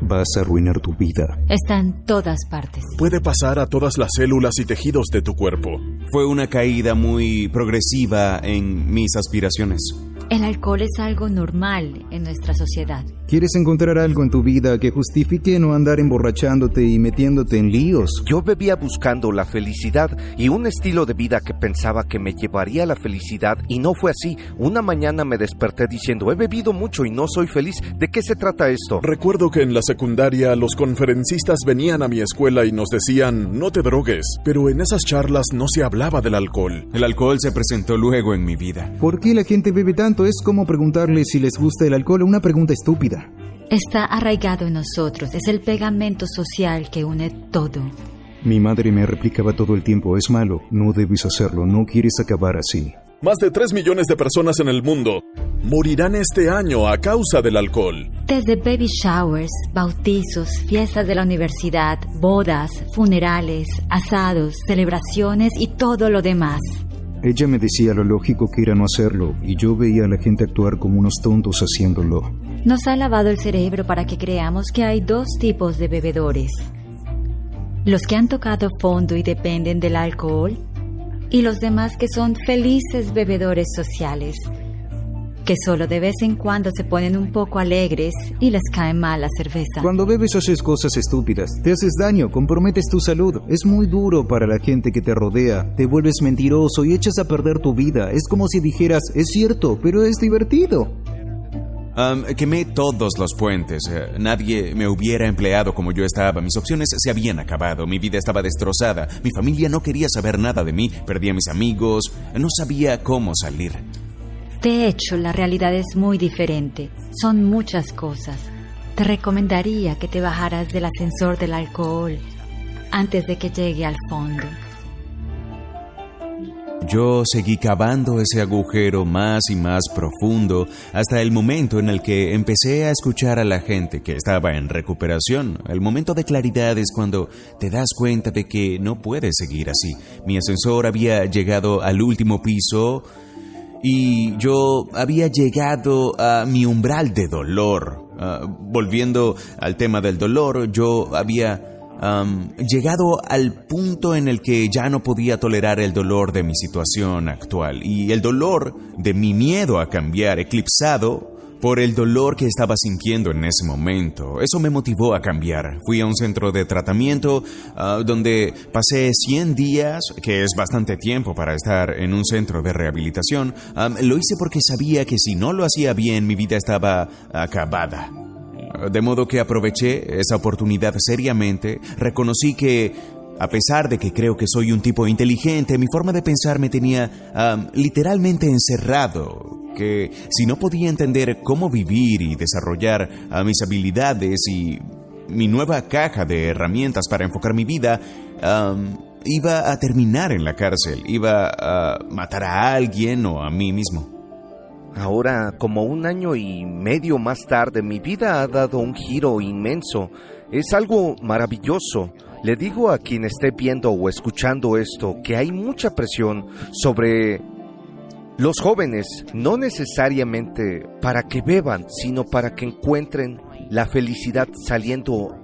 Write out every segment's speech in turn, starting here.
Vas a arruinar tu vida. Está en todas partes. Puede pasar a todas las células y tejidos de tu cuerpo. Fue una caída muy progresiva en mis aspiraciones. El alcohol es algo normal en nuestra sociedad. ¿Quieres encontrar algo en tu vida que justifique no andar emborrachándote y metiéndote en líos? Yo bebía buscando la felicidad y un estilo de vida que pensaba que me llevaría a la felicidad y no fue así. Una mañana me desperté diciendo, he bebido mucho y no soy feliz. ¿De qué se trata esto? Recuerdo que en la secundaria los conferencistas venían a mi escuela y nos decían, no te drogues, pero en esas charlas no se hablaba del alcohol. El alcohol se presentó luego en mi vida. ¿Por qué la gente bebe tanto? Es como preguntarle si les gusta el alcohol, una pregunta estúpida. Está arraigado en nosotros, es el pegamento social que une todo. Mi madre me replicaba todo el tiempo, es malo, no debes hacerlo, no quieres acabar así. Más de 3 millones de personas en el mundo morirán este año a causa del alcohol. Desde baby showers, bautizos, fiestas de la universidad, bodas, funerales, asados, celebraciones y todo lo demás. Ella me decía lo lógico que era no hacerlo, y yo veía a la gente actuar como unos tontos haciéndolo. Nos ha lavado el cerebro para que creamos que hay dos tipos de bebedores. Los que han tocado fondo y dependen del alcohol, y los demás que son felices bebedores sociales, que solo de vez en cuando se ponen un poco alegres y les cae mal la cerveza. Cuando bebes haces cosas estúpidas, te haces daño, comprometes tu salud. Es muy duro para la gente que te rodea, te vuelves mentiroso y echas a perder tu vida. Es como si dijeras, es cierto, pero es divertido. Um, quemé todos los puentes. Eh, nadie me hubiera empleado como yo estaba. Mis opciones se habían acabado. Mi vida estaba destrozada. Mi familia no quería saber nada de mí. Perdí a mis amigos. No sabía cómo salir. De hecho, la realidad es muy diferente. Son muchas cosas. Te recomendaría que te bajaras del ascensor del alcohol antes de que llegue al fondo. Yo seguí cavando ese agujero más y más profundo hasta el momento en el que empecé a escuchar a la gente que estaba en recuperación. El momento de claridad es cuando te das cuenta de que no puedes seguir así. Mi ascensor había llegado al último piso y yo había llegado a mi umbral de dolor. Uh, volviendo al tema del dolor, yo había llegado al punto en el que ya no podía tolerar el dolor de mi situación actual y el dolor de mi miedo a cambiar, eclipsado por el dolor que estaba sintiendo en ese momento. Eso me motivó a cambiar. Fui a un centro de tratamiento uh, donde pasé 100 días, que es bastante tiempo para estar en un centro de rehabilitación. Um, lo hice porque sabía que si no lo hacía bien, mi vida estaba acabada. De modo que aproveché esa oportunidad seriamente, reconocí que, a pesar de que creo que soy un tipo inteligente, mi forma de pensar me tenía um, literalmente encerrado, que si no podía entender cómo vivir y desarrollar uh, mis habilidades y mi nueva caja de herramientas para enfocar mi vida, iba a terminar en la cárcel, iba a matar a alguien o a mí mismo. Ahora, como un año y medio más tarde, mi vida ha dado un giro inmenso. Es algo maravilloso. Le digo a quien esté viendo o escuchando esto que hay mucha presión sobre los jóvenes, no necesariamente para que beban, sino para que encuentren la felicidad saliendo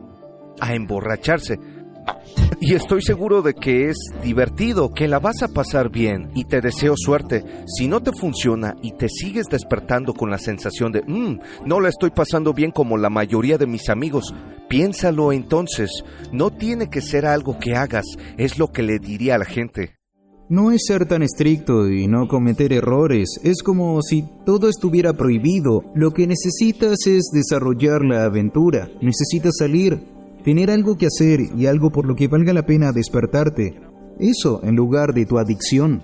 a emborracharse. Y estoy seguro de que es divertido, que la vas a pasar bien y te deseo suerte. Si no te funciona y te sigues despertando con la sensación de, mmm, no la estoy pasando bien como la mayoría de mis amigos, piénsalo entonces. No tiene que ser algo que hagas, es lo que le diría a la gente. No es ser tan estricto y no cometer errores, es como si todo estuviera prohibido. Lo que necesitas es desarrollar la aventura, necesitas salir, tener algo que hacer y algo por lo que valga la pena despertarte. Eso en lugar de tu adicción.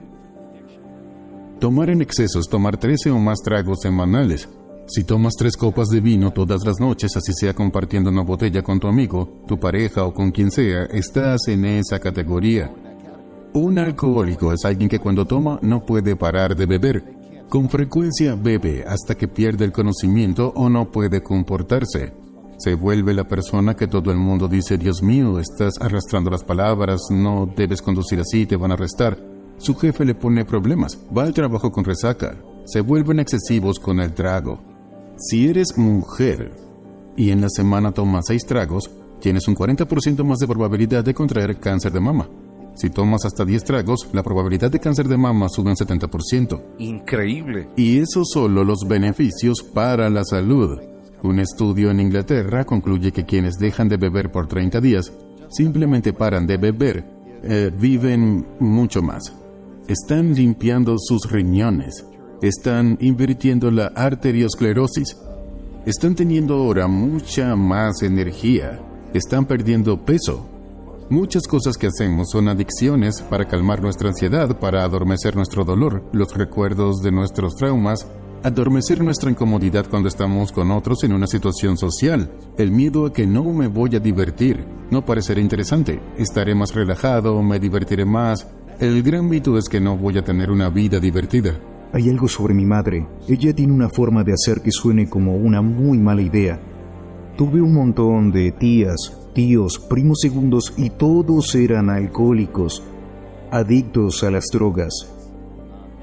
Tomar en exceso es tomar 13 o más tragos semanales. Si tomas tres copas de vino todas las noches, así sea compartiendo una botella con tu amigo, tu pareja o con quien sea, estás en esa categoría. Un alcohólico es alguien que cuando toma no puede parar de beber. Con frecuencia bebe hasta que pierde el conocimiento o no puede comportarse. Se vuelve la persona que todo el mundo dice, Dios mío, estás arrastrando las palabras, no debes conducir así, te van a arrestar. Su jefe le pone problemas, va al trabajo con resaca, se vuelven excesivos con el trago. Si eres mujer, y en la semana tomas 6 tragos, tienes un 40% más de probabilidad de contraer cáncer de mama. Si tomas hasta 10 tragos, la probabilidad de cáncer de mama sube un 70%. Increíble. Y eso solo los beneficios para la salud. Un estudio en Inglaterra concluye que quienes dejan de beber por 30 días, simplemente paran de beber, eh, viven mucho más. Están limpiando sus riñones, están invirtiendo la arteriosclerosis, están teniendo ahora mucha más energía, están perdiendo peso. Muchas cosas que hacemos son adicciones para calmar nuestra ansiedad, para adormecer nuestro dolor, los recuerdos de nuestros traumas, adormecer nuestra incomodidad cuando estamos con otros en una situación social, el miedo a que no me voy a divertir, no parecerá interesante, estaré más relajado, me divertiré más. El gran mito es que no voy a tener una vida divertida. Hay algo sobre mi madre. Ella tiene una forma de hacer que suene como una muy mala idea. Tuve un montón de tías, tíos, primos segundos y todos eran alcohólicos, adictos a las drogas.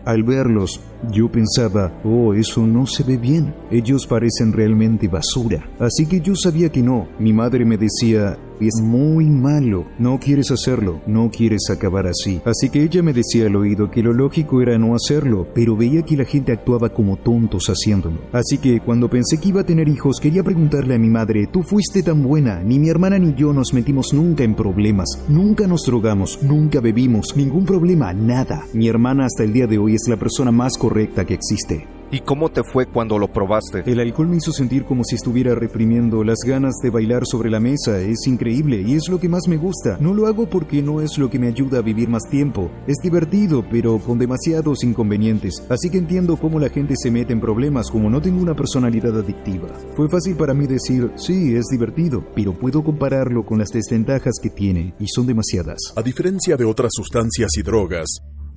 Al verlos, yo pensaba, oh, eso no se ve bien. Ellos parecen realmente basura. Así que yo sabía que no. Mi madre me decía, es muy malo, no quieres hacerlo, no quieres acabar así. Así que ella me decía al oído que lo lógico era no hacerlo, pero veía que la gente actuaba como tontos haciéndolo. Así que cuando pensé que iba a tener hijos, quería preguntarle a mi madre, tú fuiste tan buena, ni mi hermana ni yo nos metimos nunca en problemas, nunca nos drogamos, nunca bebimos, ningún problema, nada. Mi hermana hasta el día de hoy es la persona más correcta que existe. ¿Y cómo te fue cuando lo probaste? El alcohol me hizo sentir como si estuviera reprimiendo las ganas de bailar sobre la mesa. Es increíble y es lo que más me gusta. No lo hago porque no es lo que me ayuda a vivir más tiempo. Es divertido, pero con demasiados inconvenientes. Así que entiendo cómo la gente se mete en problemas como no tengo una personalidad adictiva. Fue fácil para mí decir, sí, es divertido, pero puedo compararlo con las desventajas que tiene y son demasiadas. A diferencia de otras sustancias y drogas,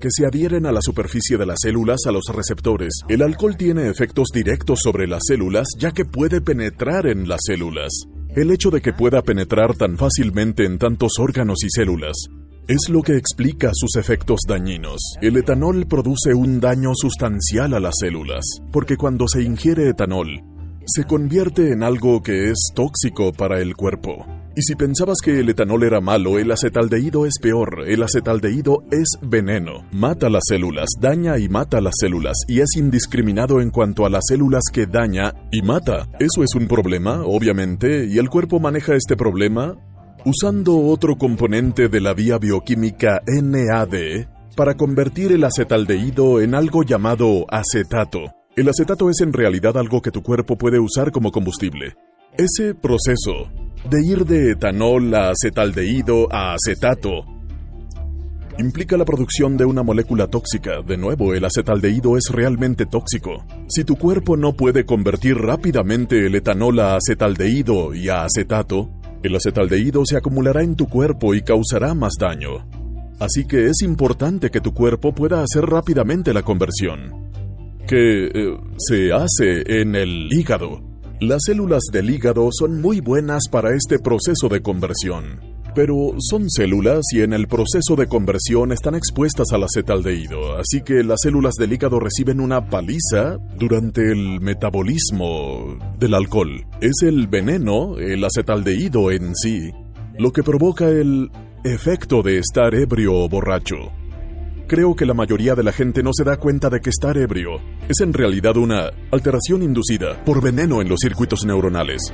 que se adhieren a la superficie de las células a los receptores. El alcohol tiene efectos directos sobre las células ya que puede penetrar en las células. El hecho de que pueda penetrar tan fácilmente en tantos órganos y células es lo que explica sus efectos dañinos. El etanol produce un daño sustancial a las células, porque cuando se ingiere etanol, se convierte en algo que es tóxico para el cuerpo. Y si pensabas que el etanol era malo, el acetaldehído es peor. El acetaldehído es veneno. Mata las células, daña y mata las células, y es indiscriminado en cuanto a las células que daña y mata. Eso es un problema, obviamente, y el cuerpo maneja este problema usando otro componente de la vía bioquímica NAD para convertir el acetaldehído en algo llamado acetato. El acetato es en realidad algo que tu cuerpo puede usar como combustible. Ese proceso de ir de etanol a acetaldehído a acetato implica la producción de una molécula tóxica. De nuevo, el acetaldehído es realmente tóxico. Si tu cuerpo no puede convertir rápidamente el etanol a acetaldehído y a acetato, el acetaldehído se acumulará en tu cuerpo y causará más daño. Así que es importante que tu cuerpo pueda hacer rápidamente la conversión, que eh, se hace en el hígado. Las células del hígado son muy buenas para este proceso de conversión, pero son células y en el proceso de conversión están expuestas al acetaldehído, así que las células del hígado reciben una paliza durante el metabolismo del alcohol. Es el veneno, el acetaldehído en sí, lo que provoca el efecto de estar ebrio o borracho. Creo que la mayoría de la gente no se da cuenta de que estar ebrio es en realidad una alteración inducida por veneno en los circuitos neuronales.